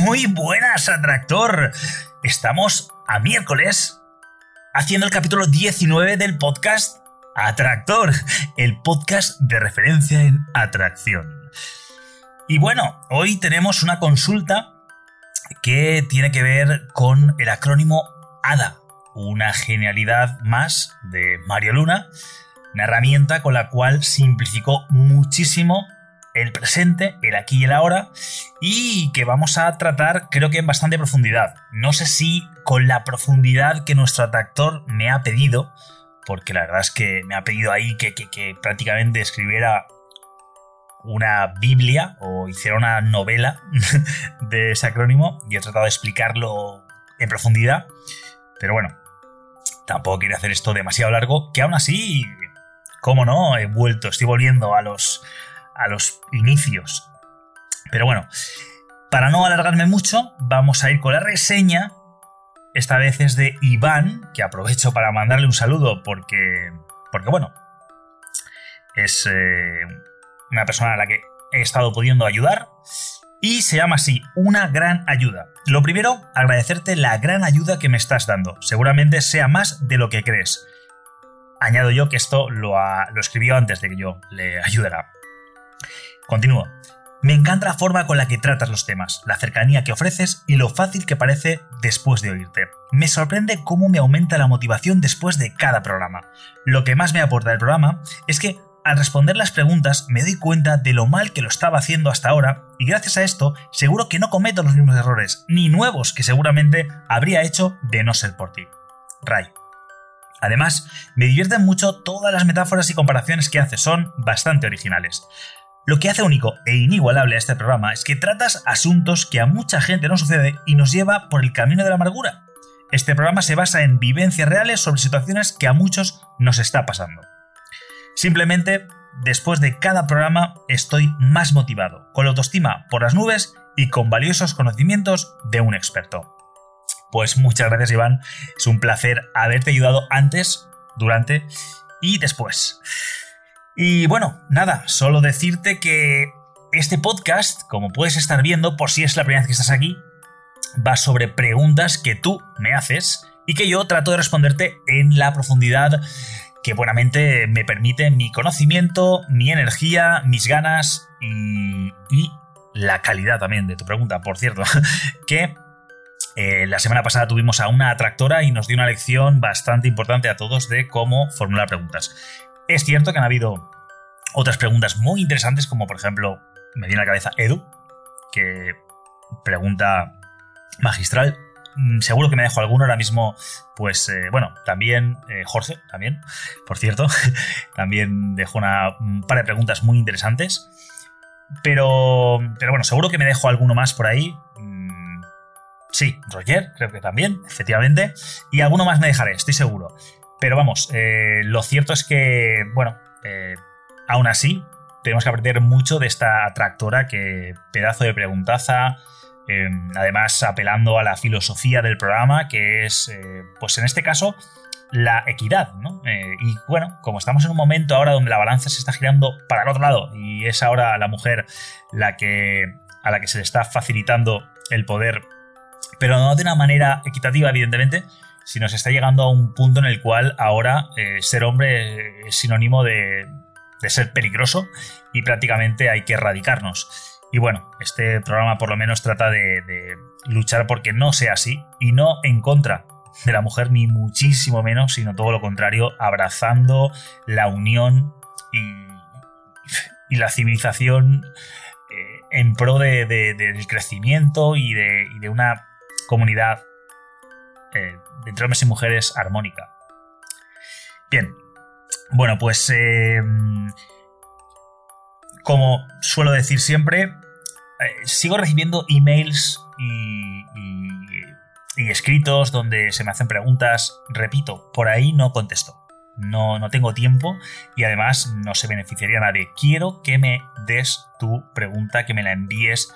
Muy buenas, Atractor. Estamos a miércoles haciendo el capítulo 19 del podcast Atractor, el podcast de referencia en atracción. Y bueno, hoy tenemos una consulta que tiene que ver con el acrónimo ADA, una genialidad más de Mario Luna, una herramienta con la cual simplificó muchísimo el presente, el aquí y el ahora, y que vamos a tratar creo que en bastante profundidad. No sé si con la profundidad que nuestro atractor me ha pedido, porque la verdad es que me ha pedido ahí que, que prácticamente escribiera una Biblia o hiciera una novela de ese acrónimo y he tratado de explicarlo en profundidad, pero bueno, tampoco quiero hacer esto demasiado largo, que aún así, cómo no, he vuelto, estoy volviendo a los a los inicios. Pero bueno, para no alargarme mucho, vamos a ir con la reseña. Esta vez es de Iván, que aprovecho para mandarle un saludo porque, porque bueno, es eh, una persona a la que he estado pudiendo ayudar. Y se llama así, una gran ayuda. Lo primero, agradecerte la gran ayuda que me estás dando. Seguramente sea más de lo que crees. Añado yo que esto lo, lo escribió antes de que yo le ayudara. Continúo. Me encanta la forma con la que tratas los temas, la cercanía que ofreces y lo fácil que parece después de oírte. Me sorprende cómo me aumenta la motivación después de cada programa. Lo que más me aporta el programa es que al responder las preguntas me doy cuenta de lo mal que lo estaba haciendo hasta ahora y gracias a esto seguro que no cometo los mismos errores, ni nuevos que seguramente habría hecho de no ser por ti. Ray. Además, me divierten mucho todas las metáforas y comparaciones que haces, son bastante originales. Lo que hace único e inigualable a este programa es que tratas asuntos que a mucha gente no sucede y nos lleva por el camino de la amargura. Este programa se basa en vivencias reales sobre situaciones que a muchos nos está pasando. Simplemente, después de cada programa estoy más motivado, con la autoestima por las nubes y con valiosos conocimientos de un experto. Pues muchas gracias Iván, es un placer haberte ayudado antes, durante y después. Y bueno, nada, solo decirte que este podcast, como puedes estar viendo, por si es la primera vez que estás aquí, va sobre preguntas que tú me haces y que yo trato de responderte en la profundidad que buenamente me permite mi conocimiento, mi energía, mis ganas y, la calidad también de tu pregunta, por cierto, que eh, la semana pasada tuvimos a una atractora y nos dio una lección bastante importante a todos de cómo formular preguntas. Es cierto que han habido otras preguntas muy interesantes, como por ejemplo, me viene a la cabeza Edu, que pregunta magistral. Mm, seguro que me dejo alguno ahora mismo, pues eh, bueno, también eh, Jorge, también, por cierto, también dejó una, un par de preguntas muy interesantes. Pero, pero bueno, seguro que me dejo alguno más por ahí. Mm, sí, Roger, creo que también, efectivamente. Y alguno más me dejaré, estoy seguro. Pero vamos, eh, lo cierto es que, bueno, eh, aún así, tenemos que aprender mucho de esta tractora que pedazo de preguntaza, em, además apelando a la filosofía del programa, que es, eh, pues en este caso, la equidad, ¿no? y bueno, como estamos en un momento ahora donde la balanza se está girando para el otro lado y es ahora la mujer la que, a la que se le está facilitando el poder, pero no de una manera equitativa, evidentemente, si nos está llegando a un punto en el cual ahora eh, ser hombre es sinónimo de, ser peligroso y prácticamente hay que erradicarnos. Y bueno, este programa por lo menos trata de, de luchar porque no sea así y no en contra de la mujer ni muchísimo menos, sino todo lo contrario, abrazando la unión y, la civilización eh, en pro del crecimiento de, y de una comunidad eh, entre hombres y mujeres armónica. Bien, bueno, pues eh, como suelo decir siempre, eh, sigo recibiendo emails y, escritos donde se me hacen preguntas. Repito, por ahí no contesto. No, no tengo tiempo y además no se beneficiaría nadie. Quiero que me des tu pregunta, que me la envíes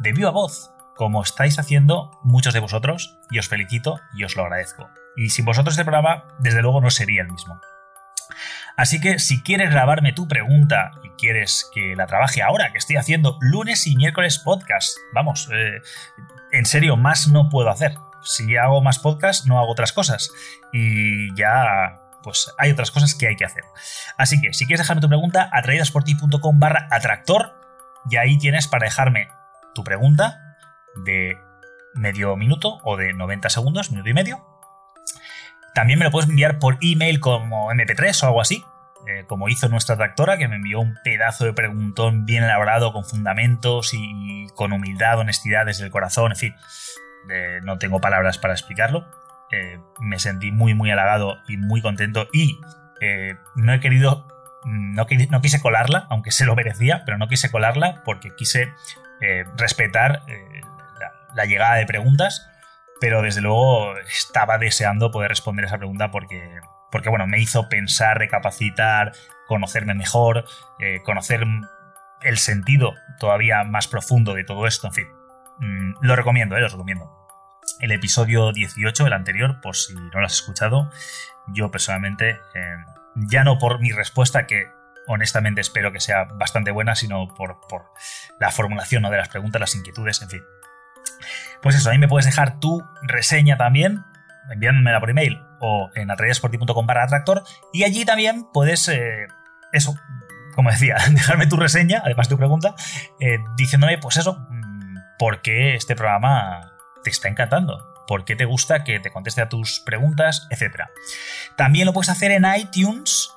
de viva voz, como estáis haciendo muchos de vosotros, y os felicito y os lo agradezco. Y sin vosotros este programa, desde luego, no sería el mismo. Así que si quieres grabarme tu pregunta y quieres que la trabaje ahora, que estoy haciendo lunes y miércoles podcast, vamos, eh, en serio, más no puedo hacer. Si hago más podcast, no hago otras cosas. Y ya, pues hay otras cosas que hay que hacer. Así que si quieres dejarme tu pregunta, atraídasporti.com barra atractor, y ahí tienes para dejarme tu pregunta de medio minuto o de 90 segundos, minuto y medio, también me lo puedes enviar por email como MP3 o algo así, eh, como hizo nuestra tractora, que me envió un pedazo de preguntón bien elaborado, con fundamentos y con humildad, honestidad desde el corazón, en fin. Eh, no tengo palabras para explicarlo. Eh, me sentí muy, muy halagado y muy contento y no he querido, no, no, quise colarla, aunque se lo merecía, pero no quise colarla porque quise respetar la llegada de preguntas pero desde luego estaba deseando poder responder esa pregunta porque, porque bueno, me hizo pensar, recapacitar, conocerme mejor, eh, conocer el sentido todavía más profundo de todo esto, en fin. Mm, lo recomiendo, eh, lo recomiendo. El episodio 18, el anterior, por si no lo has escuchado, yo personalmente, eh, ya no por mi respuesta, que honestamente espero que sea bastante buena, sino por, por la formulación de las preguntas, las inquietudes, en fin. Pues eso, ahí me puedes dejar tu reseña también, enviándomela por email o en atrayasporti.com barra atractor y allí también puedes, eh, eso, como decía, dejarme tu reseña, además de tu pregunta, eh, diciéndome, pues eso, mm, por qué este programa te está encantando, por qué te gusta que te conteste a tus preguntas, etc. También lo puedes hacer en iTunes,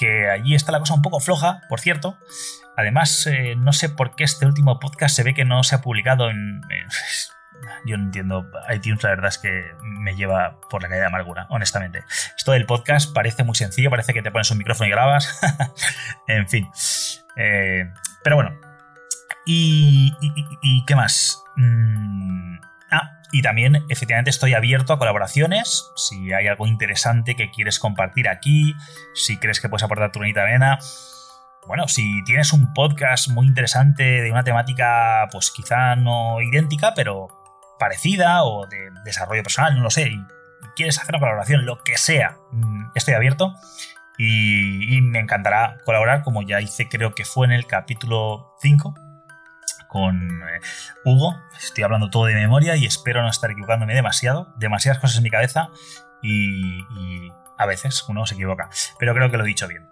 que allí está la cosa un poco floja, por cierto. Además, eh, no sé por qué este último podcast se ve que no se ha publicado en yo no entiendo. iTunes, la verdad es que me lleva por la calle de amargura, honestamente. Esto del podcast parece muy sencillo, parece que te pones un micrófono y grabas. en fin. Eh, pero bueno. ¿Y, qué más? Mm, y también, efectivamente, estoy abierto a colaboraciones. Si hay algo interesante que quieres compartir aquí, si crees que puedes aportar tu bonita arena. Bueno, si tienes un podcast muy interesante de una temática, pues quizá no idéntica, pero parecida o de desarrollo personal, no lo sé, y quieres hacer una colaboración, lo que sea, mm, estoy abierto y, me encantará colaborar, como ya hice, creo que fue en el capítulo 5 con eh, Hugo. Estoy hablando todo de memoria y espero no estar equivocándome demasiado, demasiadas cosas en mi cabeza y, a veces uno se equivoca, pero creo que lo he dicho bien.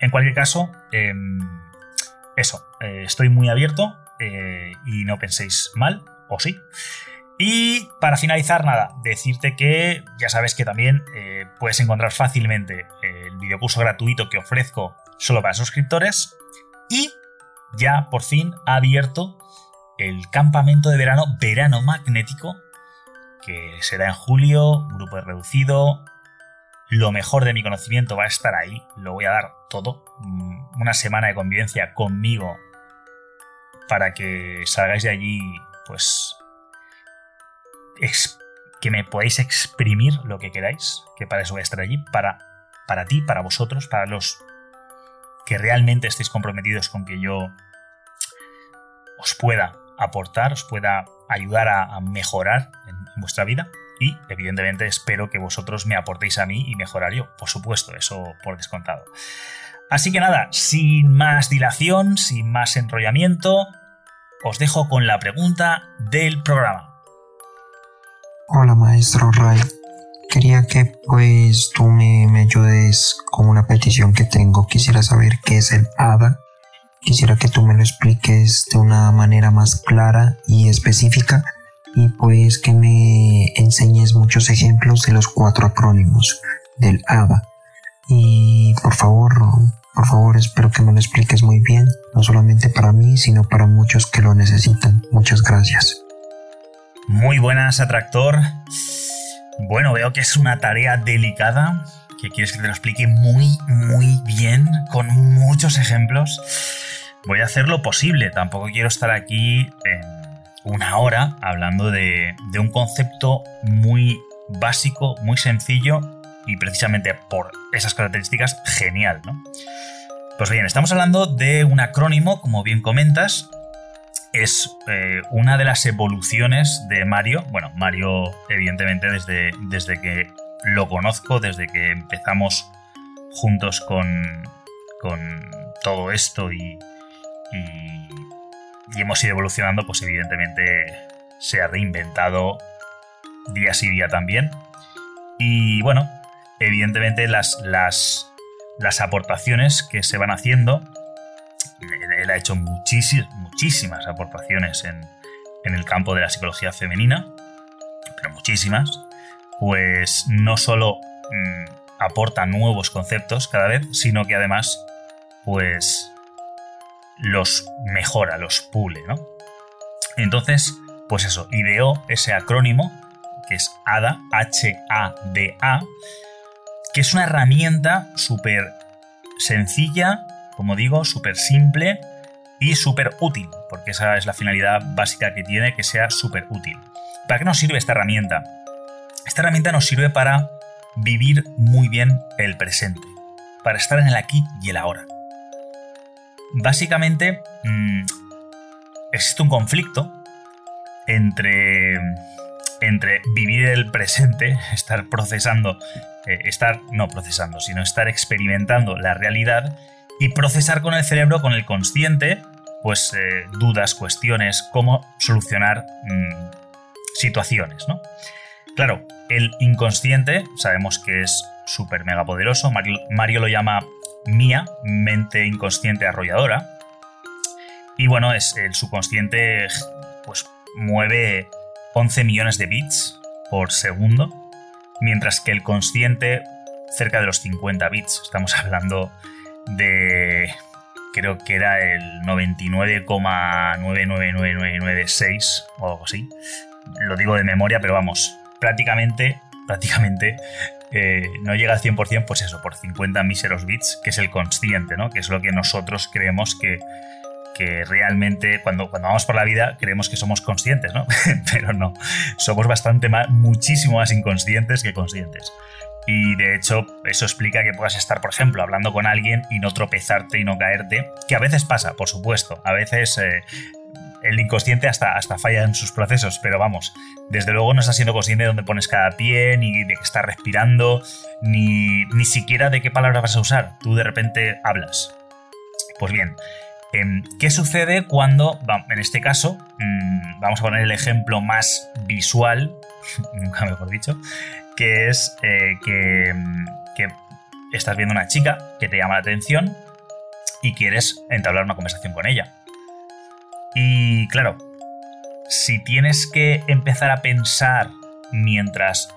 En cualquier caso, em, eso, eh, estoy muy abierto eh, y no penséis mal, o sí. Y para finalizar, nada, decirte que ya sabes que también puedes encontrar fácilmente el videocurso gratuito que ofrezco solo para suscriptores. Y ya por fin ha abierto el campamento de verano, verano magnético, que será en julio, grupo reducido. Lo mejor de mi conocimiento va a estar ahí, lo voy a dar todo. Mm, una semana de convivencia conmigo para que salgáis de allí, pues que me podáis exprimir lo que queráis, que para eso voy a estar allí, para, para ti, para vosotros, para los que realmente estéis comprometidos con que yo os pueda aportar, os pueda ayudar a, mejorar en, vuestra vida. Y evidentemente espero que vosotros me aportéis a mí y mejorar yo. Por supuesto, eso por descontado. Así que nada, sin más dilación, sin más enrollamiento, os dejo con la pregunta del programa. Hola maestro Ray, quería que pues tú me, ayudes con una petición que tengo. Quisiera saber qué es el ADA. Quisiera que tú me lo expliques de una manera más clara y específica y pues que me enseñes muchos ejemplos de los cuatro acrónimos del ADA. Y por favor, por favor, espero que me lo expliques muy bien, no solamente para mí, sino para muchos que lo necesitan. Muchas gracias. Muy buenas, atractor. Bueno, veo que es una tarea delicada, que quieres que te lo explique muy, muy bien, con muchos ejemplos. voy a hacer lo posible. Tampoco quiero estar aquí en una hora hablando de, de un concepto muy básico, muy sencillo y precisamente por esas características genial, ¿no? Pues bien, estamos hablando de un acrónimo, como bien comentas, es eh, una de las evoluciones de Mario. Bueno, Mario, evidentemente, desde, desde que lo conozco, desde que empezamos juntos con, con todo esto y, y, y, hemos ido evolucionando, pues evidentemente se ha reinventado día sí día también. Y bueno, evidentemente las, las, las aportaciones que se van haciendo él ha hecho muchísimas aportaciones en, el campo de la psicología femenina, pero muchísimas, pues no solo mm, aporta nuevos conceptos cada vez, sino que además, pues los mejora, los pule, ¿no? Entonces, pues eso, ideó ese acrónimo, que es ADA, H-A-D-A, que es una herramienta súper sencilla, como digo, súper simple y súper útil, porque esa es la finalidad básica que tiene, que sea súper útil. ¿Para qué nos sirve esta herramienta? Esta herramienta nos sirve para vivir muy bien el presente, para estar en el aquí y el ahora. Básicamente, mmm, existe un conflicto entre, entre vivir el presente, estar procesando, eh, estar, no procesando, sino estar experimentando la realidad y procesar con el cerebro, con el consciente, pues eh, dudas, cuestiones, cómo solucionar mmm, situaciones, ¿no? Claro, el inconsciente sabemos que es súper mega poderoso, Mario, Mario, lo llama MIA, mente inconsciente arrolladora, y bueno, es el subconsciente pues mueve 11 millones de bits por segundo, mientras que el consciente cerca de los 50 bits, estamos hablando de creo que era el 99,999996 o algo así. Lo digo de memoria, pero vamos, prácticamente, prácticamente eh, no llega al 100%, pues eso, por 50 míseros bits, que es el consciente, ¿no? Que es lo que nosotros creemos que, que realmente cuando, cuando vamos por la vida creemos que somos conscientes, ¿no? pero no, somos bastante más, muchísimo más inconscientes que conscientes. Y de hecho, eso explica que puedas estar, por ejemplo, hablando con alguien y no tropezarte y no caerte, que a veces pasa, por supuesto. A veces eh, el inconsciente hasta, hasta falla en sus procesos, pero vamos, desde luego no estás siendo consciente de dónde pones cada pie, ni de que estás respirando, ni, ni siquiera de qué palabra vas a usar. Tú de repente hablas. Pues bien, ¿qué sucede cuando, en este caso, mm, vamos a poner el ejemplo más visual, nunca mejor dicho, que es eh, que, que, estás viendo una chica que te llama la atención y quieres entablar una conversación con ella. Y claro, si tienes que empezar a pensar mientras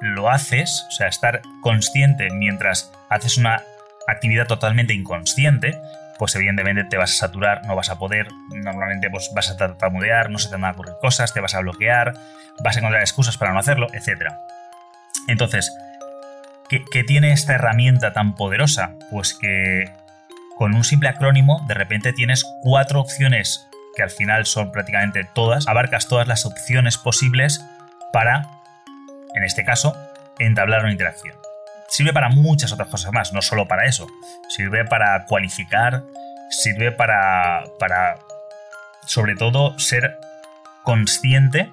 lo haces, o sea, estar consciente mientras haces una actividad totalmente inconsciente, pues evidentemente te vas a saturar, no vas a poder, normalmente pues vas a tartamudear, no se te van a ocurrir cosas, te vas a bloquear, vas a encontrar excusas para no hacerlo, etc. Entonces, ¿qué, tiene esta herramienta tan poderosa? Pues que con un simple acrónimo de repente tienes cuatro opciones que al final son prácticamente todas, abarcas todas las opciones posibles para, en este caso, entablar una interacción. Sirve para muchas otras cosas más, no solo para eso. Sirve para cualificar, sirve para, para sobre todo, ser consciente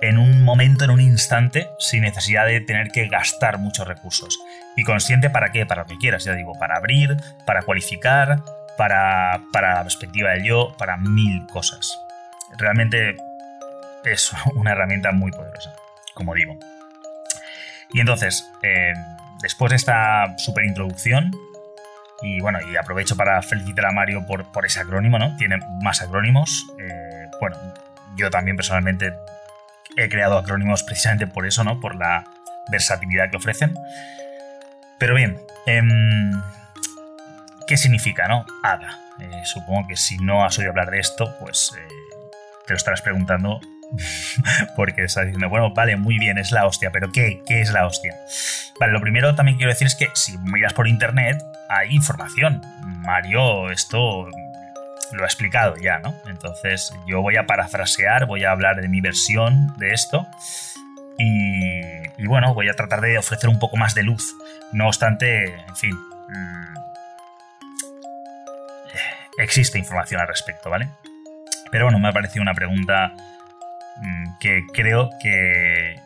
en un momento, en un instante, sin necesidad de tener que gastar muchos recursos. Y consciente para qué, para lo que quieras, ya digo, para abrir, para cualificar, para, para la perspectiva del yo, para mil cosas. Realmente es una herramienta muy poderosa, como digo. Y entonces, eh, después de esta super introducción, y bueno, y aprovecho para felicitar a Mario por, por ese acrónimo, ¿no? Tiene más acrónimos. Eh, bueno, yo también personalmente he creado acrónimos precisamente por eso, ¿no? Por la versatilidad que ofrecen. Pero bien, eh, ¿qué significa, no? ADA. Eh, supongo que si no has oído hablar de esto, pues te lo estarás preguntando porque está diciendo, bueno, vale, muy bien, es la hostia, pero ¿qué? ¿Qué es la hostia? Vale, lo primero también quiero decir es que si miras por internet hay información. Mario, esto lo ha explicado ya, ¿no? Entonces yo voy a parafrasear, voy a hablar de mi versión de esto y, bueno, voy a tratar de ofrecer un poco más de luz. No obstante, en fin, mm, existe información al respecto, ¿vale? Pero bueno, me ha parecido una pregunta que creo que,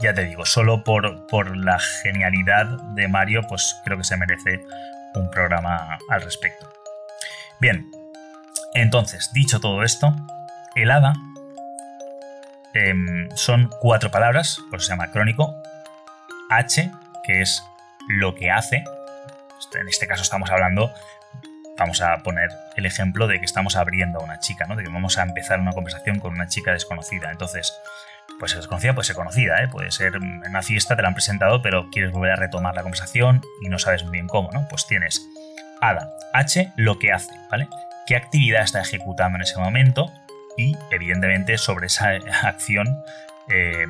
ya te digo, solo por, por la genialidad de Mario, pues creo que se merece un programa al respecto. Bien, entonces, dicho todo esto, el hada em, son cuatro palabras, por eso se llama crónico. H, que es lo que hace. En este caso estamos hablando, vamos a poner el ejemplo de que estamos abriendo a una chica, ¿no? De que vamos a empezar una conversación con una chica desconocida. Entonces, pues ser desconocida puede ser conocida, ¿eh? Puede ser en una fiesta, te la han presentado, pero quieres volver a retomar la conversación y no sabes muy bien cómo, ¿no? Pues tienes Hada, H, lo que hace, ¿vale? qué actividad está ejecutando en ese momento y, evidentemente, sobre esa acción, eh,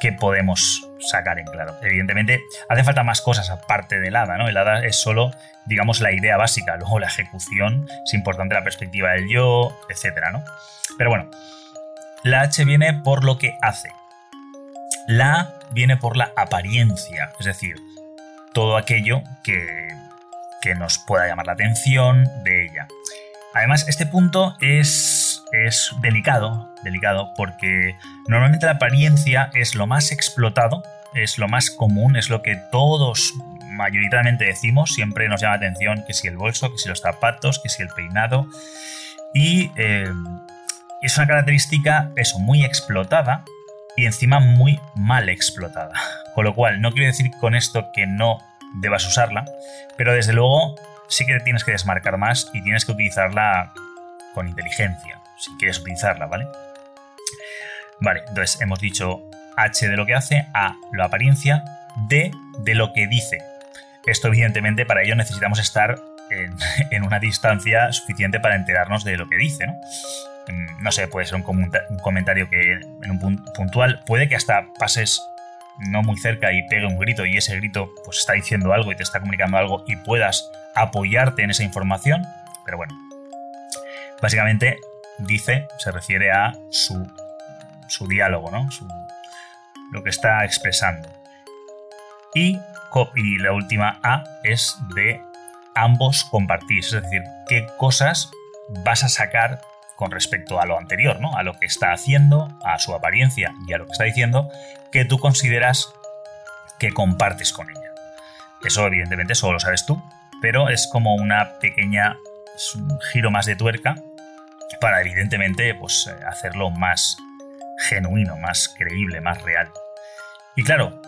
qué podemos sacar en claro. Evidentemente, hace falta más cosas aparte del hada, ¿no? El hada es solo, digamos, la idea básica, luego la ejecución, es importante la perspectiva del yo, etcétera, ¿no? Pero bueno, la H viene por lo que hace. La A viene por la apariencia, es decir, todo aquello que que nos pueda llamar la atención de ella. Además, este punto es, es delicado, delicado, porque normalmente la apariencia es lo más explotado, es lo más común, es lo que todos mayoritariamente decimos, siempre nos llama la atención que si el bolso, que si los zapatos, que si el peinado. Y eh, es una característica, eso, muy explotada y encima muy mal explotada. Con lo cual, no quiero decir con esto que no debas usarla, pero desde luego sí que tienes que desmarcar más y tienes que utilizarla con inteligencia, si quieres utilizarla, ¿vale? Vale, entonces hemos dicho H de lo que hace, A la apariencia, D de lo que dice. Esto evidentemente para ello necesitamos estar en, una distancia suficiente para enterarnos de lo que dice, ¿no? Mm, no sé, puede ser un, comentario que en un puntual, puede que hasta pases no muy cerca y pegue un grito y ese grito pues está diciendo algo y te está comunicando algo y puedas apoyarte en esa información. Pero bueno, básicamente dice, se refiere a su, su diálogo, ¿no? Lo que está expresando. Y, y la última A es de ambos compartir, es decir, qué cosas vas a sacar con respecto a lo anterior, ¿no? A lo que está haciendo, a su apariencia y a lo que está diciendo, que tú consideras que compartes con ella. Eso evidentemente solo lo sabes tú, pero es como una pequeña un giro más de tuerca para evidentemente pues, eh, hacerlo más genuino, más creíble, más real. Y claro,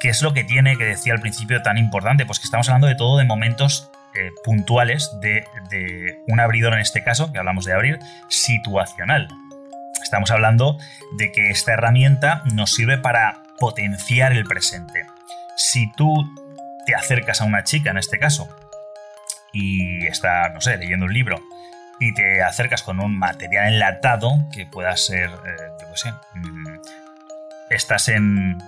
¿qué es lo que tiene que decía al principio tan importante? Pues que estamos hablando de todo de momentos eh, puntuales de, de, un abridor en este caso, que hablamos de abrir, situacional. Estamos hablando de que esta herramienta nos sirve para potenciar el presente. Si tú te acercas a una chica en este caso y está, no sé, leyendo un libro y te acercas con un material enlatado que pueda ser, eh, yo qué sé, mm, estás en,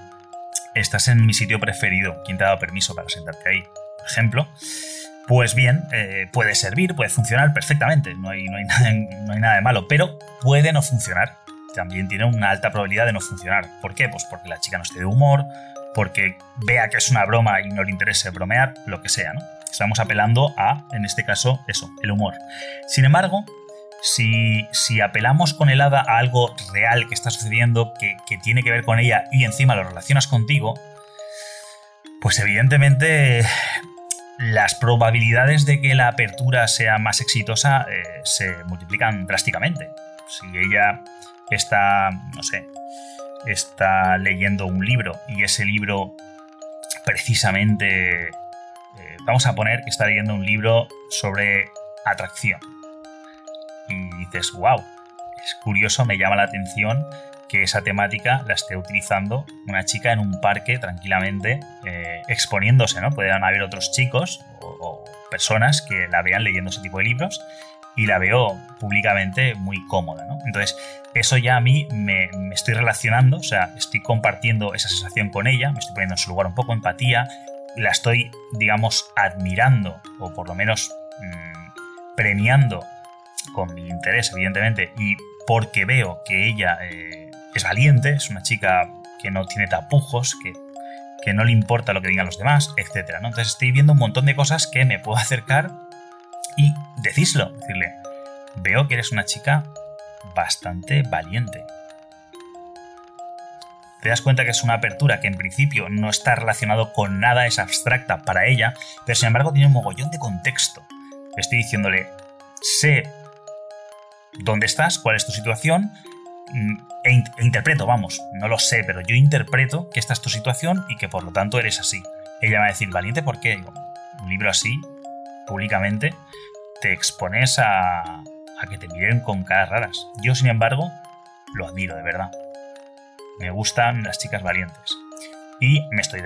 estás en mi sitio preferido, ¿quién te ha dado permiso para sentarte ahí? Por ejemplo, pues bien, eh, puede servir, puede funcionar perfectamente, no hay, no, hay nada, no hay, nada, de malo, pero puede no funcionar. También tiene una alta probabilidad de no funcionar. ¿Por qué? Pues porque la chica no esté de humor, porque vea que es una broma y no le interese bromear, lo que sea, ¿no? Estamos apelando a, en este caso, eso, el humor. Sin embargo, si, si apelamos con el hada a algo real que está sucediendo, que, que tiene que ver con ella y encima lo relacionas contigo, pues evidentemente las probabilidades de que la apertura sea más exitosa eh, se multiplican drásticamente. Si ella está, no sé, está leyendo un libro y ese libro precisamente, vamos a poner que está leyendo un libro sobre atracción. Y dices, wow, es curioso, me llama la atención que esa temática la esté utilizando una chica en un parque tranquilamente eh, exponiéndose, ¿no? Pueden haber otros chicos o, personas que la vean leyendo ese tipo de libros y la veo públicamente muy cómoda, ¿no? Entonces, eso ya a mí me, estoy relacionando, o sea, estoy compartiendo esa sensación con ella, me estoy poniendo en su lugar un poco empatía, la estoy, digamos, admirando, o por lo menos mm, premiando con mi interés, evidentemente, y porque veo que ella eh, es valiente, es una chica que no tiene tapujos, que, que no le importa lo que digan los demás, etc. ¿no? Entonces estoy viendo un montón de cosas que me puedo acercar y decíslo, decirle, veo que eres una chica bastante valiente. Te das cuenta que es una apertura que en principio no está relacionado con nada, es abstracta para ella, pero sin embargo tiene un mogollón de contexto. Estoy diciéndole, sé dónde estás, cuál es tu situación, mm, e, e, interpreto, vamos, no lo sé, pero yo interpreto que esta es tu situación y que por lo tanto eres así. Ella va a decir, valiente, ¿por qué? un libro así, públicamente, te expones a que te miren con caras raras. Yo, sin embargo, lo admiro de verdad. Me gustan las chicas valientes. Y me estoy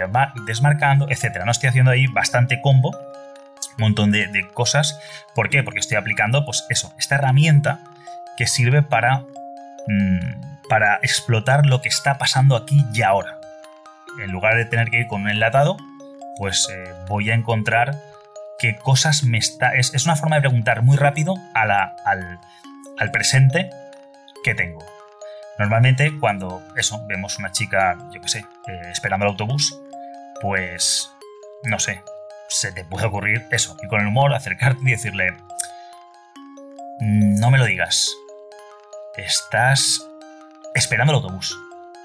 desmarcando, etc. No estoy haciendo ahí bastante combo, un montón de, cosas. ¿Por qué? Porque estoy aplicando, pues eso, esta herramienta que sirve para, mm, para explotar lo que está pasando aquí y ahora. En lugar de tener que ir con un enlatado, pues eh, voy a encontrar qué cosas me está... Es, una forma de preguntar muy rápido al, al presente que tengo. Normalmente cuando eso, vemos una chica, yo qué sé, eh, esperando el autobús, pues, no sé, se te puede ocurrir eso, y con el humor acercarte y decirle, no me lo digas, estás esperando el autobús.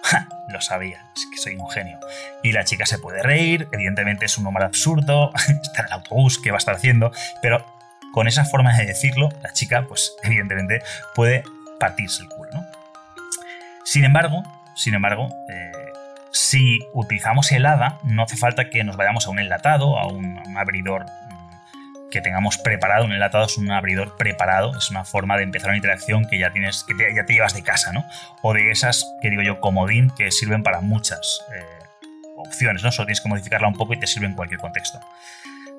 lo sabía, es que soy un genio. Y la chica se puede reír, evidentemente es un humor absurdo, está en el autobús, ¿qué va a estar haciendo? Pero con esa forma de decirlo, la chica, pues evidentemente puede partirse el culo, ¿no? Sin embargo, sin embargo, eh, si utilizamos el hada, no hace falta que nos vayamos a un enlatado, a un, abridor mm, que tengamos preparado. Un enlatado es un abridor preparado, es una forma de empezar una interacción que ya tienes, que ya te llevas de casa, ¿no? O de esas que digo yo comodín que sirven para muchas eh, opciones, ¿no? Solo tienes que modificarla un poco y te sirve en cualquier contexto.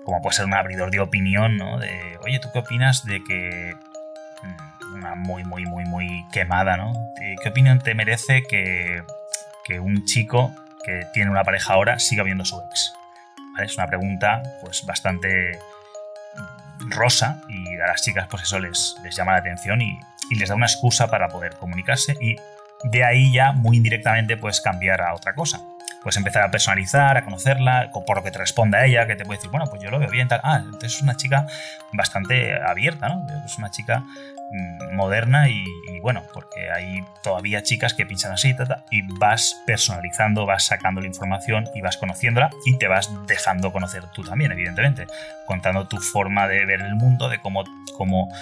Como puede ser un abridor de opinión, ¿no? De, oye, ¿tú qué opinas de que mm, una muy, muy, muy, muy quemada, ¿no? ¿Qué opinión te merece que, un chico que tiene una pareja ahora siga viendo a su ex? Es una pregunta pues bastante rosa y a las chicas pues eso les, les llama la atención y, y, les da una excusa para poder comunicarse y de ahí ya muy indirectamente puedes cambiar a otra cosa. Puedes empezar a personalizar, a conocerla, por lo que te responda ella, que te puede decir, bueno, pues yo lo veo bien, tal. Ah, entonces es una chica bastante abierta, ¿no? Es una chica Mm, moderna y, bueno, porque hay todavía chicas que piensan así y vas personalizando, vas sacando la información y vas conociéndola y te vas dejando conocer tú también, evidentemente, contando tu forma de ver el mundo, de cómo, cómo,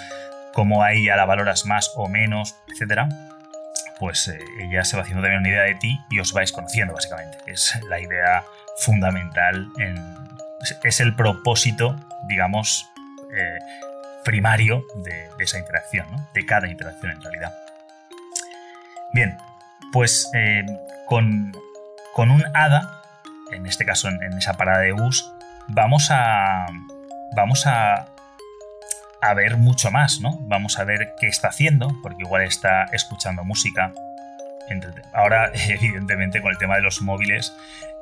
cómo a ella la valoras más o menos, etcétera. Pues eh, ella se va haciendo también una idea de ti y os vais conociendo, básicamente. Es la idea fundamental, en, es el propósito, digamos, eh, primario de, esa interacción, de cada interacción en realidad. Bien, pues eh, con, un hada, en este caso en, esa parada de bus, vamos a, vamos a, a ver mucho más, ¿no? Vamos a ver qué está haciendo, porque igual está escuchando música. Ahora, evidentemente, con el tema de los móviles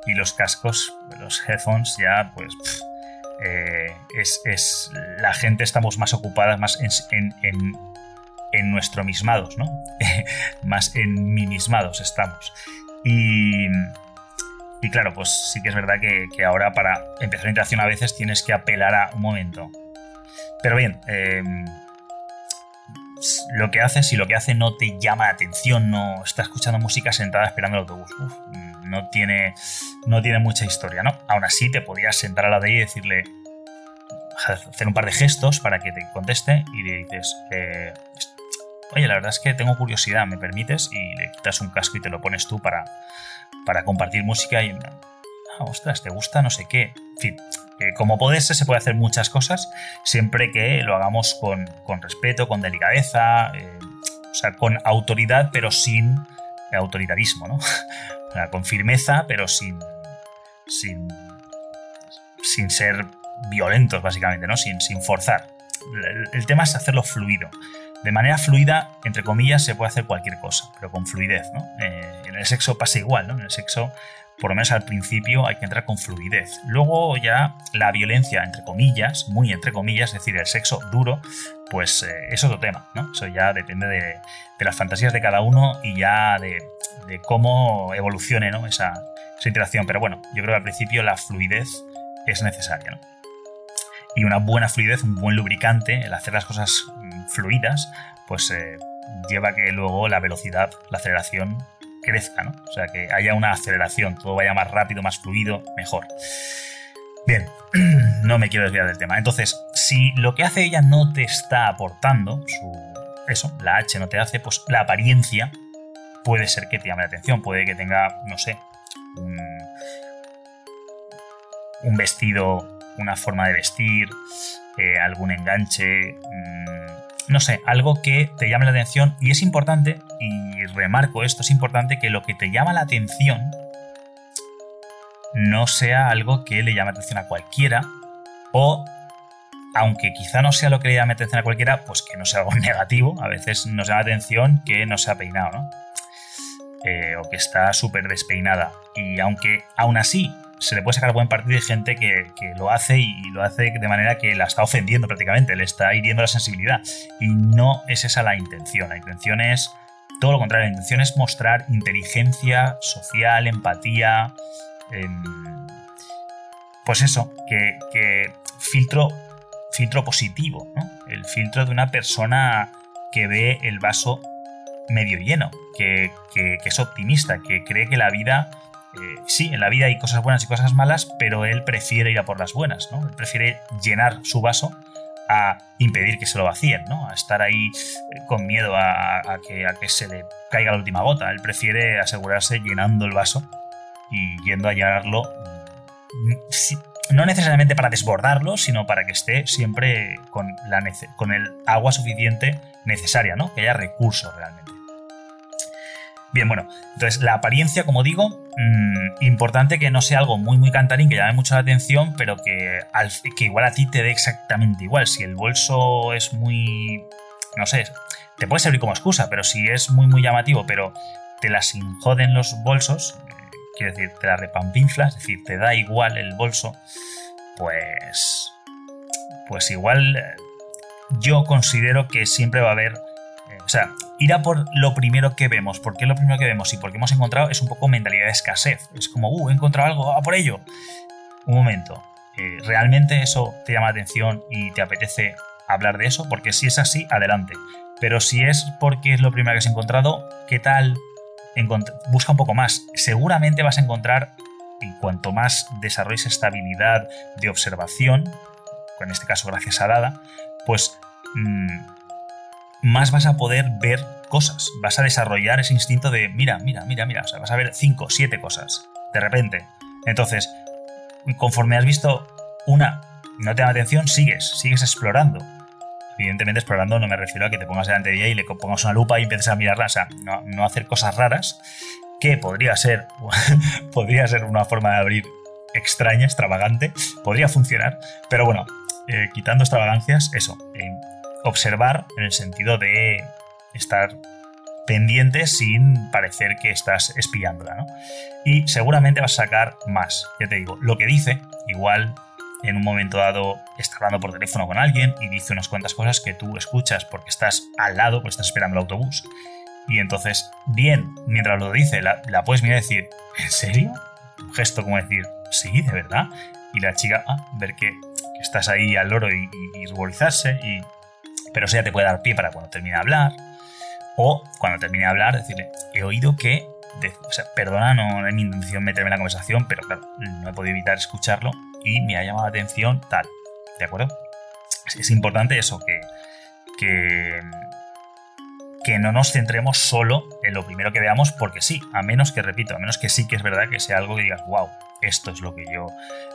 y los cascos, los headphones, ya pues eh, es, la gente estamos más ocupadas más en, en, en, nuestro mismados, ¿no? más en mimismados estamos. Y, y claro, pues sí que es verdad que, ahora para empezar la interacción a veces tienes que apelar a un momento. Pero bien, em, lo que hace, si lo que hace no te llama la atención, no está escuchando música sentada esperando el autobús, no tiene, no tiene mucha historia, ¿no? Aún así te podías sentar a la de ella y decirle, hacer un par de gestos para que te conteste y le dices, eh, oye, la verdad es que tengo curiosidad, ¿me permites? Y le quitas un casco y te lo pones tú para, para compartir música y, ah, ostras, ¿te gusta? No sé qué. En fin, como podés, se puede hacer muchas cosas siempre que lo hagamos con, respeto, con delicadeza, eh, o sea, con autoridad, pero sin autoritarismo, ¿no? con firmeza, pero sin, sin, sin ser violentos, básicamente, ¿no? Sin, sin forzar. el, tema es hacerlo fluido. De manera fluida, entre comillas, se puede hacer cualquier cosa, pero con fluidez, ¿no? Eh, en el sexo pasa igual, ¿no? En el sexo, por lo menos al principio, hay que entrar con fluidez. Luego ya la violencia, entre comillas, muy entre comillas, es decir, el sexo duro, pues eh, es otro tema, ¿no? Eso ya depende de, las fantasías de cada uno y ya de, cómo evolucione, ¿no? Esa, esa interacción. Pero bueno, yo creo que al principio la fluidez es necesaria, ¿no? Y una buena fluidez, un buen lubricante, el hacer las cosas mm, fluidas, pues eh, lleva a que luego la velocidad, la aceleración crezca, ¿no? O sea, que haya una aceleración, todo vaya más rápido, más fluido, mejor. Bien, no me quiero desviar del tema. Entonces, si lo que hace ella no te está aportando, su, eso, la H no te hace, pues la apariencia puede ser que te llame la atención, puede que tenga, no sé, un, vestido una forma de vestir, eh, algún enganche, mm, no sé, algo que te llame la atención. Y es importante, y remarco esto, es importante que lo que te llama la atención no sea algo que le llame la atención a cualquiera o aunque quizá no sea lo que le llame la atención a cualquiera, pues que no sea algo negativo. A veces nos llama la atención que no se ha peinado, ¿no? Eh, o que está súper despeinada. Y aunque aún así se le puede sacar buen partido de gente que, lo hace y, lo hace de manera que la está ofendiendo prácticamente, le está hiriendo la sensibilidad. Y no es esa la intención. La intención es todo lo contrario. La intención es mostrar inteligencia social, empatía. Em, pues eso, que, filtro, filtro positivo, El filtro de una persona que ve el vaso medio lleno, que es optimista, que cree que la vida eh, sí, en la vida hay cosas buenas y cosas malas, pero él prefiere ir a por las buenas, ¿no? Él prefiere llenar su vaso a impedir que se lo vacíen, ¿no? A estar ahí eh, con miedo a, que, se le caiga la última gota. Él prefiere asegurarse llenando el vaso y yendo a llenarlo, mm, no necesariamente para desbordarlo, sino para que esté siempre con, con el agua suficiente necesaria, ¿no? Que haya recursos realmente. Bien, bueno, entonces la apariencia, como digo, mm, importante que no sea algo muy, muy cantarín, que llame mucho la atención, pero que, que igual a ti te dé exactamente igual. Si el bolso es muy, no sé, te puede servir como excusa, pero si es muy, muy llamativo, pero te las injoden los bolsos, eh, quiero decir, te la repampinflas, es decir, te da igual el bolso, pues, pues igual eh, yo considero que siempre va a haber o sea, ir a por lo primero que vemos, porque es lo primero que vemos y porque hemos encontrado es un poco mentalidad de escasez. Es como, uh, he encontrado algo, a por ello. Un momento, eh, ¿realmente eso te llama la atención y te apetece hablar de eso? Porque si es así, adelante. Pero si es porque es lo primero que has encontrado, ¿qué tal? Busca un poco más. Seguramente vas a encontrar, y cuanto más desarrolles estabilidad de observación, en este caso gracias a Dada, pues mm, más vas a poder ver cosas. Vas a desarrollar ese instinto de, mira, mira, mira, mira. O sea, vas a ver cinco, siete cosas. De repente. Entonces, conforme has visto una, no te da atención, sigues, sigues explorando. Evidentemente, explorando no me refiero a que te pongas delante de ella y le pongas una lupa y empieces a mirarla. O sea, no, hacer cosas raras, que podría ser, podría ser una forma de abrir extraña, extravagante, podría funcionar, pero bueno, eh, quitando extravagancias, eso, observar en el sentido de estar pendiente sin parecer que estás espiándola, ¿no? Y seguramente vas a sacar más, ya te digo, lo que dice, igual en un momento dado está hablando por teléfono con alguien y dice unas cuantas cosas que tú escuchas porque estás al lado, porque estás esperando el autobús. Y entonces, bien, mientras lo dice, la, puedes mirar y decir, ¿en serio? Un gesto como decir, sí, de verdad. Y la chica, ah, ver que, estás ahí al loro y, y, y ruborizarse y pero eso ya te puede dar pie para cuando termine de hablar. O cuando termine de hablar, decirle, he oído que. o sea, perdona, no es mi intención meterme en la conversación, pero claro, no he podido evitar escucharlo y me ha llamado la atención tal. ¿De acuerdo? Es, importante eso, que, que, que no nos centremos solo en lo primero que veamos, porque sí, a menos que, repito, a menos que sí que es verdad que sea algo que digas, wow, esto es lo que yo,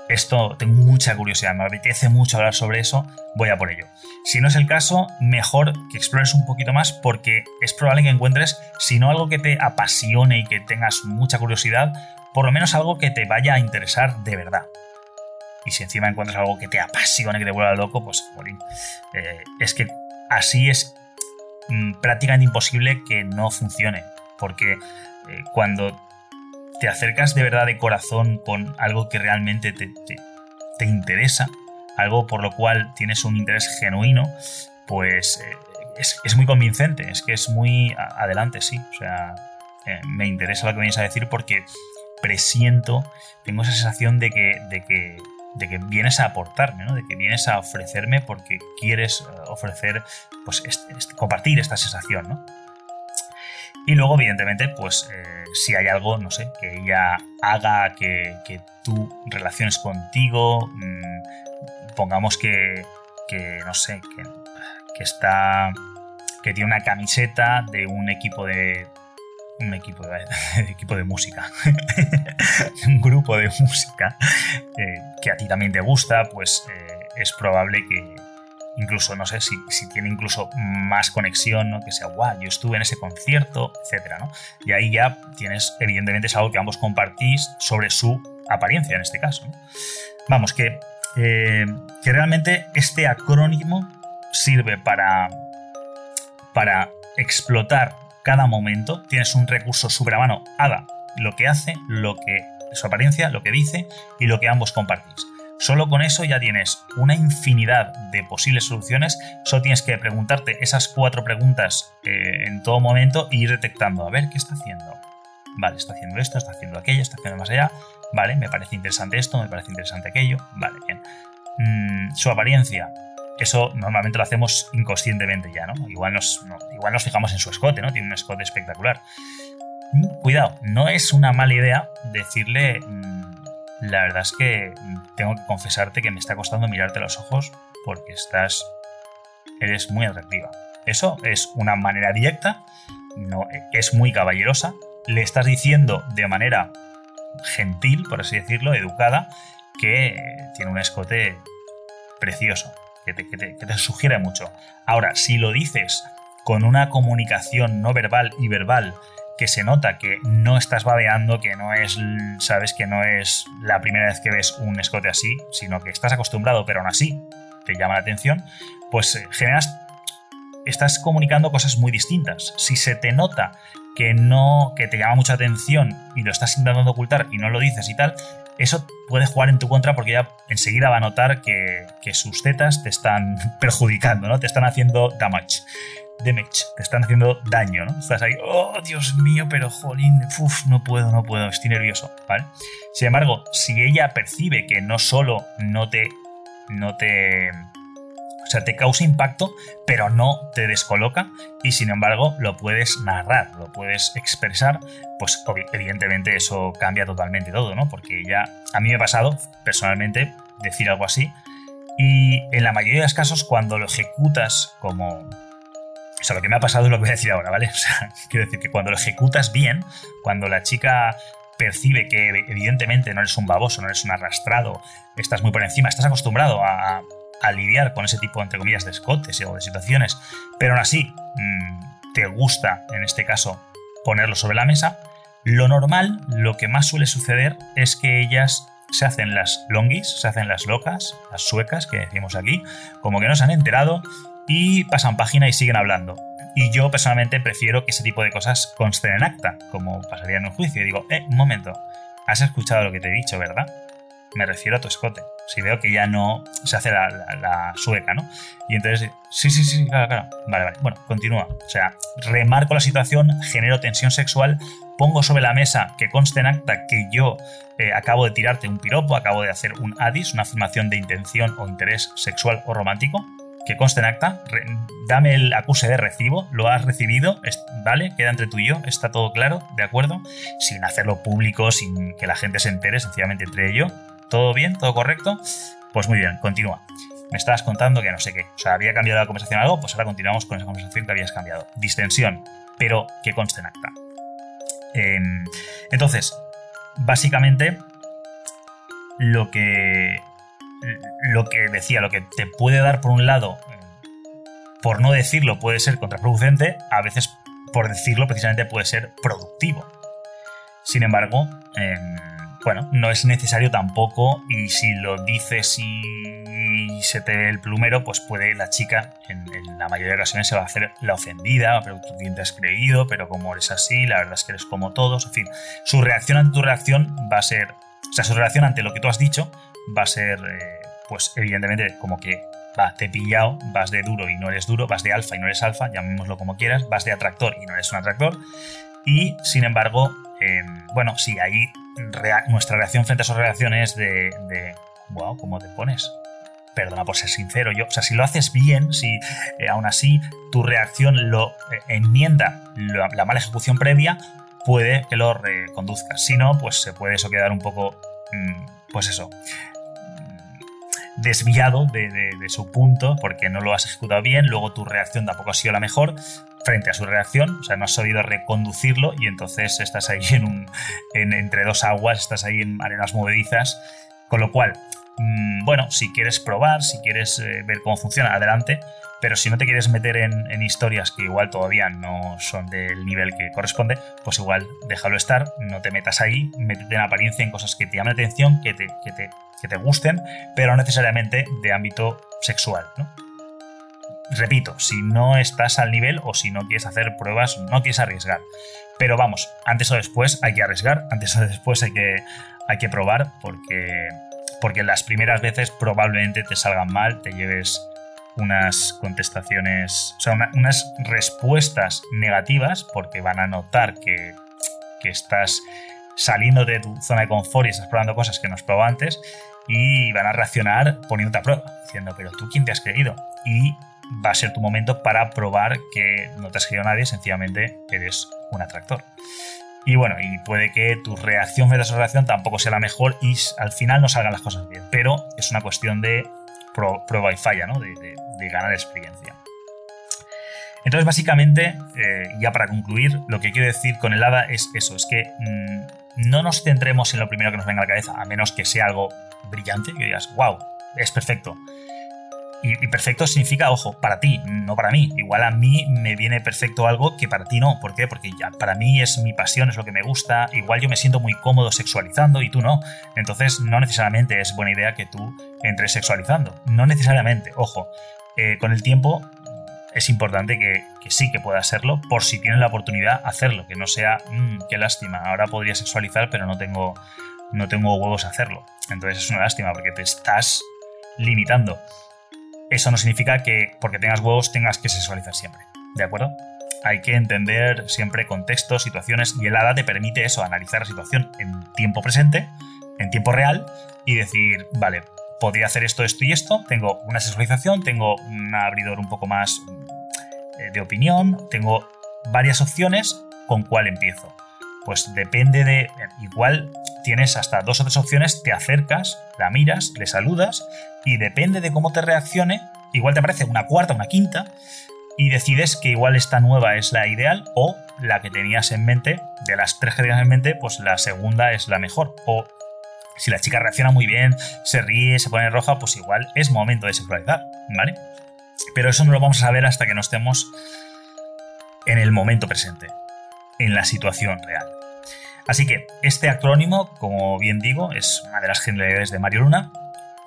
esto tengo mucha curiosidad, me apetece mucho hablar sobre eso, voy a por ello. Si no es el caso, mejor que explores un poquito más porque es probable que encuentres, si no algo que te apasione y que tengas mucha curiosidad, por lo menos algo que te vaya a interesar de verdad. y si encima encuentras algo que te apasione, que te vuelva loco, pues, eh, es que así es mm, prácticamente imposible que no funcione. Porque eh, cuando te acercas de verdad de corazón con algo que realmente te, te, interesa, algo por lo cual tienes un interés genuino, pues eh, es, es, muy convincente, es que es muy adelante, sí. O sea, me interesa lo que vienes a decir porque presiento, tengo esa sensación de que, de que, de que vienes a aportarme, ¿no? de que vienes a ofrecerme porque quieres eh, ofrecer, pues compartir esta sensación. ¿no? Y luego, evidentemente, pues eh, si hay algo, no sé, que ella haga que, que tú relaciones contigo, mm, pongamos que, que, no sé, que, que está que tiene una camiseta de un equipo de, un equipo de, equipo de música, un grupo de música eh, que a ti también te gusta, pues eh, es probable que incluso, no sé, si, tiene incluso más conexión, ¿no? que sea, guau, yo estuve en ese concierto, etcétera, ¿no? Y ahí ya tienes, evidentemente, es algo que ambos compartís sobre su apariencia en este caso. Vamos, que, eh, que realmente este acrónimo sirve para, para explotar cada momento tienes un recurso super a mano, Ada, lo que hace, lo que su apariencia, lo que dice y lo que ambos compartís. Solo con eso ya tienes una infinidad de posibles soluciones. Solo tienes que preguntarte esas cuatro preguntas eh, en todo momento e ir detectando, a ver, ¿qué está haciendo? Vale, está haciendo esto, está haciendo aquello, está haciendo más allá. Vale, me parece interesante esto, me parece interesante aquello. Vale, bien. Mm, su apariencia, eso normalmente lo hacemos inconscientemente ya, ¿no? Igual nos, igual nos fijamos en su escote, ¿no? Tiene un escote espectacular. Mm, cuidado, no es una mala idea decirle, mm, la verdad es que tengo que confesarte que me está costando mirarte los ojos porque estás, eres muy atractiva. Eso es una manera directa, no, es muy caballerosa, le estás diciendo de manera gentil, por así decirlo, educada, que tiene un escote precioso que te, sugiere mucho. Ahora, si lo dices con una comunicación no verbal y verbal que se nota que no estás babeando, que no es, sabes, que no es la primera vez que ves un escote así, sino que estás acostumbrado, pero aún así te llama la atención, pues eh, generas, estás comunicando cosas muy distintas. Si se te nota que no, que te llama mucha atención y lo estás intentando ocultar y no lo dices y tal, eso puede jugar en tu contra porque ya enseguida va a notar que, sus tetas te están perjudicando, ¿no? Te están haciendo damage. Damage, te están haciendo daño, ¿no? Estás ahí, oh, Dios mío, pero jolín, uff, no puedo, no puedo, estoy nervioso, ¿vale? Sin embargo, si ella percibe que no solo no te, no te o sea, te causa impacto, pero no te descoloca y sin embargo lo puedes narrar, lo puedes expresar, pues evidentemente eso cambia totalmente todo, ¿no? Porque ya a mí me ha pasado personalmente decir algo así y en la mayoría de los casos cuando lo ejecutas como... O sea, lo que me ha pasado es lo que voy a decir ahora, ¿vale? O sea, quiero decir que cuando lo ejecutas bien, cuando la chica percibe que evidentemente no eres un baboso, no eres un arrastrado, estás muy por encima, estás acostumbrado a, a lidiar con ese tipo, entre comillas, de escotes o de situaciones, pero aún así mm, te gusta, en este caso, ponerlo sobre la mesa, lo normal, lo que más suele suceder es que ellas se hacen las longis, se hacen las locas, las suecas que decimos aquí, como que no se han enterado y pasan página y siguen hablando. Y yo personalmente prefiero que ese tipo de cosas consten en acta, como pasaría en un juicio. Y digo, eh, un momento, has escuchado lo que te he dicho, ¿verdad? Me refiero a tu escote si veo que ya no se hace la, sueca, ¿no? Y entonces, sí, sí, sí, claro, claro. Vale, vale. Bueno, continúa. O sea, remarco la situación, genero tensión sexual, pongo sobre la mesa que conste en acta que yo eh, acabo de tirarte un piropo, acabo de hacer un ADIS, una afirmación de intención o interés sexual o romántico, que conste en acta, dame el acuse de recibo, lo has recibido, ¿vale? Queda entre tú y yo, está todo claro, ¿de acuerdo? Sin hacerlo público, sin que la gente se entere, sencillamente entre ello, ¿Todo bien? ¿Todo correcto? Pues muy bien, continúa. Me estabas contando que no sé qué. O sea, había cambiado la conversación algo, pues ahora continuamos con esa conversación que habías cambiado. Distensión, pero que conste en acta. Em, entonces, básicamente, lo que. Lo que decía, lo que te puede dar por un lado, por no decirlo, puede ser contraproducente, a veces por decirlo precisamente puede ser productivo. Sin embargo, em, bueno, no es necesario tampoco y si lo dices y se te ve el plumero, pues puede la chica, en, la mayoría de ocasiones, se va a hacer la ofendida, pero tú quién te has creído, pero como eres así, la verdad es que eres como todos, en fin, su reacción ante tu reacción va a ser, o sea, su reacción ante lo que tú has dicho va a ser, eh, pues evidentemente, como que va, te he pillado, vas de duro y no eres duro, vas de alfa y no eres alfa, llamémoslo como quieras, vas de atractor y no eres un atractor, y sin embargo, em, bueno, sí, ahí nuestra reacción frente a esas reacciones de, de wow, ¿cómo te pones? Perdona por ser sincero, yo, o sea, si lo haces bien, si eh, aún así tu reacción lo eh, enmienda la, mala ejecución previa, puede que lo reconduzca. Si no, pues se puede eso quedar un poco, mm, pues eso, desviado de, su punto porque no lo has ejecutado bien, luego tu reacción tampoco ha sido la mejor, frente a su reacción, o sea, no has sabido reconducirlo y entonces estás ahí en un, entre dos aguas, estás ahí en arenas movedizas, con lo cual, mm, bueno, si quieres probar, si quieres eh, ver cómo funciona, adelante, pero si no te quieres meter en, historias que igual todavía no son del nivel que corresponde, pues igual déjalo estar, no te metas ahí, métete en apariencia en cosas que te llamen la atención, que te, que te, que te gusten, pero no necesariamente de ámbito sexual, ¿no? repito, si no estás al nivel o si no quieres hacer pruebas, no quieres arriesgar. Pero vamos, antes o después hay que arriesgar, antes o después hay que, hay que probar porque, porque las primeras veces probablemente te salgan mal, te lleves unas contestaciones, o sea, unas respuestas negativas porque van a notar que, que estás saliendo de tu zona de confort y estás probando cosas que no has probado antes y van a reaccionar poniéndote a prueba, diciendo, pero tú quién te has creído. Y va a ser tu momento para probar que no te has creído nadie, sencillamente eres un atractor. Y bueno, y puede que tu reacción frente a esa reacción tampoco sea la mejor y al final no salgan las cosas bien. Pero es una cuestión de prueba y falla, ¿no? De, ganar experiencia. Entonces, básicamente, eh, ya para concluir, lo que quiero decir con el hada es eso, es que mm, no nos centremos en lo primero que nos venga a la cabeza, a menos que sea algo brillante, que digas, wow, es perfecto. Y, perfecto significa, ojo, para ti, no para mí. Igual a mí me viene perfecto algo que para ti no. ¿Por qué? Porque ya para mí es mi pasión, es lo que me gusta. Igual yo me siento muy cómodo sexualizando y tú no. Entonces no necesariamente es buena idea que tú entres sexualizando. No necesariamente, ojo. Eh, con el tiempo es importante que, sí que pueda serlo, por si tienes la oportunidad, hacerlo. Que no sea, mmm, qué lástima, ahora podría sexualizar, pero no tengo, no tengo huevos a hacerlo. Entonces es una lástima porque te estás limitando eso no significa que porque tengas huevos tengas que sexualizar siempre. ¿De acuerdo? Hay que entender siempre contextos, situaciones, y el ADA te permite eso, analizar la situación en tiempo presente, en tiempo real, y decir, vale, podría hacer esto, esto y esto, tengo una sexualización, tengo un abridor un poco más eh, de opinión, tengo varias opciones, ¿con cuál empiezo? Pues depende de, igual tienes hasta dos o tres opciones, te acercas, la miras, le saludas y depende de cómo te reaccione, igual te aparece una cuarta, una quinta y decides que igual esta nueva es la ideal o la que tenías en mente, de las tres que tenías en mente, pues la segunda es la mejor. O si la chica reacciona muy bien, se ríe, se pone roja, pues igual es momento de sexualizar, ¿vale? Pero eso no lo vamos a saber hasta que no estemos en el momento presente, en la situación real. Así que este acrónimo, como bien digo, es una de las generalidades de Mario Luna,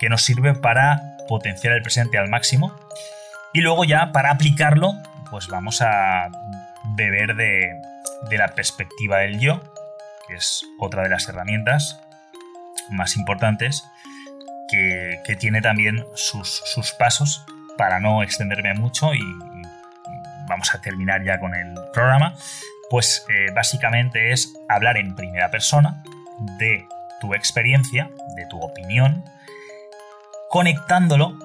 que nos sirve para potenciar el presente al máximo. Y luego ya para aplicarlo, pues vamos a beber de, la perspectiva del yo, que es otra de las herramientas más importantes, que, tiene también sus, pasos para no extenderme mucho y vamos a terminar ya con el programa pues eh, básicamente es hablar en primera persona de tu experiencia, de tu opinión, conectándolo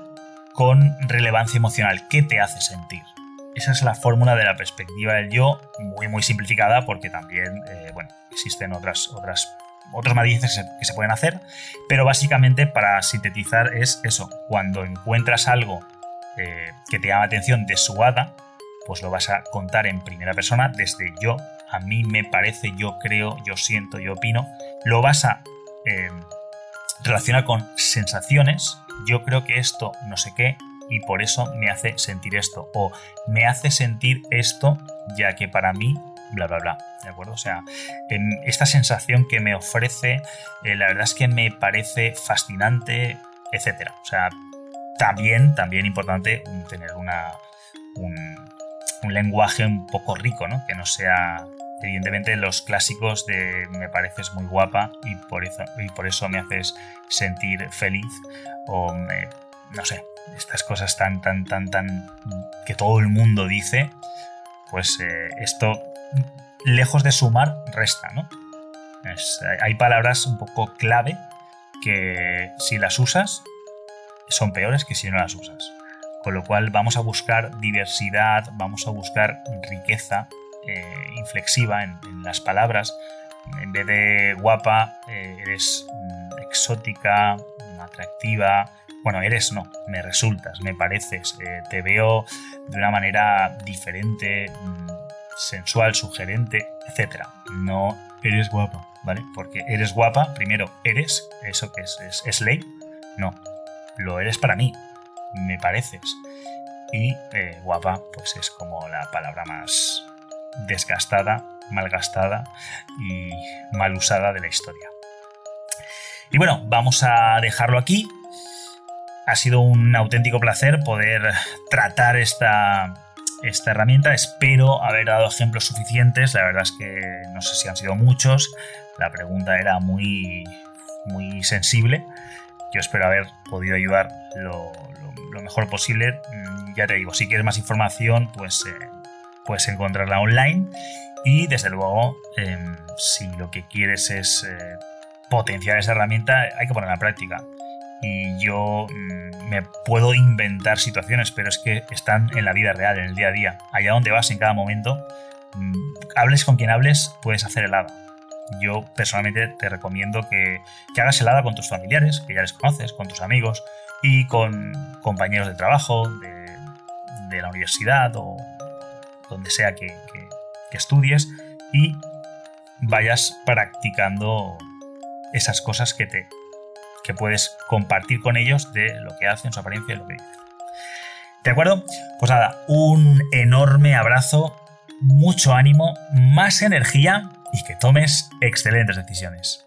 con relevancia emocional. ¿Qué te hace sentir? Esa es la fórmula de la perspectiva del yo, muy muy simplificada porque también, eh, bueno, existen otras, otras, otros matices que se pueden hacer, pero básicamente para sintetizar es eso, cuando encuentras algo eh, que te llama atención de su hada, pues lo vas a contar en primera persona desde yo, a mí me parece, yo creo, yo siento, yo opino. Lo vas a eh, relacionar con sensaciones, yo creo que esto no sé qué y por eso me hace sentir esto o me hace sentir esto ya que para mí bla, bla, bla. ¿De acuerdo? O sea, esta sensación que me ofrece, eh, la verdad es que me parece fascinante, etcétera. O sea, también, también importante tener una, un, un lenguaje un poco rico, ¿no? Que no sea evidentemente los clásicos de me pareces muy guapa y por eso, y por eso me haces sentir feliz o no sé, estas cosas tan, tan, tan, tan que todo el mundo dice, pues eh, esto lejos de sumar resta, ¿no? hay palabras un poco clave que si las usas son peores que si no las usas. Con lo cual vamos a buscar diversidad, vamos a buscar riqueza eh, inflexiva en, las palabras. En vez de guapa, eh, eres mm, exótica, atractiva. Bueno, eres no, me resultas, me pareces, eh, te veo de una manera diferente, mm, sensual, sugerente, etc. No eres guapa, ¿vale? Porque eres guapa, primero, eres, eso que es, es, es no, lo eres para mí, me pareces. Y guapa, pues es como la palabra más, desgastada, malgastada y mal usada de la historia. Y bueno, vamos a dejarlo aquí. Ha sido un auténtico placer poder tratar esta, esta herramienta. Espero haber dado ejemplos suficientes. La verdad es que no sé si han sido muchos. La pregunta era muy, muy sensible. Yo espero haber podido ayudar lo, mejor posible. Mm, ya te digo, si quieres más información, pues eh, puedes encontrarla online. Y desde luego em, si lo que quieres es eh, potenciar esa herramienta hay que ponerla en práctica. Y yo mm, me puedo inventar situaciones pero es que están en la vida real en el día a día. Allá donde vas en cada momento mm, hables con quien hables puedes hacer helada. Yo personalmente te recomiendo que, que hagas helada con tus familiares que ya les conoces con tus amigos y con compañeros de trabajo de, la universidad o donde sea que, estudies y vayas practicando esas cosas que te que puedes compartir con ellos de lo que hacen, su apariencia y lo que dicen. ¿De acuerdo? Pues nada, un enorme abrazo, mucho ánimo, más energía y que tomes excelentes decisiones.